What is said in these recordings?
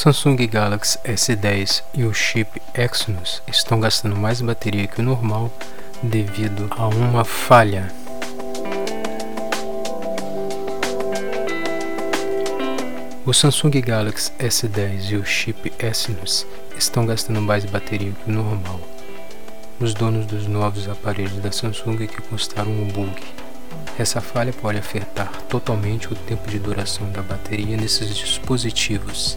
Samsung Galaxy S10 e o chip Exynos estão gastando mais bateria que o normal devido a uma falha. O Samsung Galaxy S10 e o chip Exynos estão gastando mais bateria que o normal. Os donos dos novos aparelhos da Samsung que constaram um bug. Essa falha pode afetar totalmente o tempo de duração da bateria nesses dispositivos.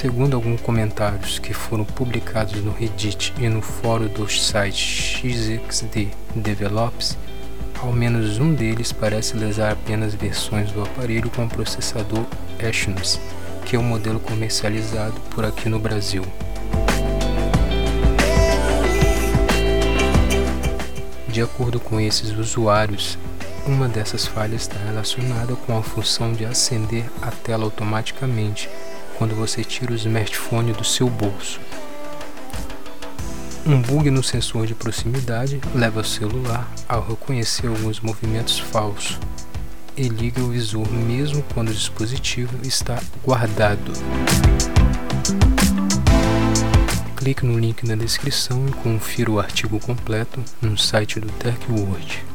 Segundo alguns comentários que foram publicados no Reddit e no fórum do site XXD Develops, ao menos um deles parece lesar apenas versões do aparelho com processador Exynos, que é o modelo comercializado por aqui no Brasil. De acordo com esses usuários, uma dessas falhas está relacionada com a função de acender a tela automaticamente quando você tira o smartphone do seu bolso. Um bug no sensor de proximidade leva o celular a reconhecer alguns movimentos falsos e liga o visor mesmo quando o dispositivo está guardado. Clique no link na descrição e confira o artigo completo no site do TechWord.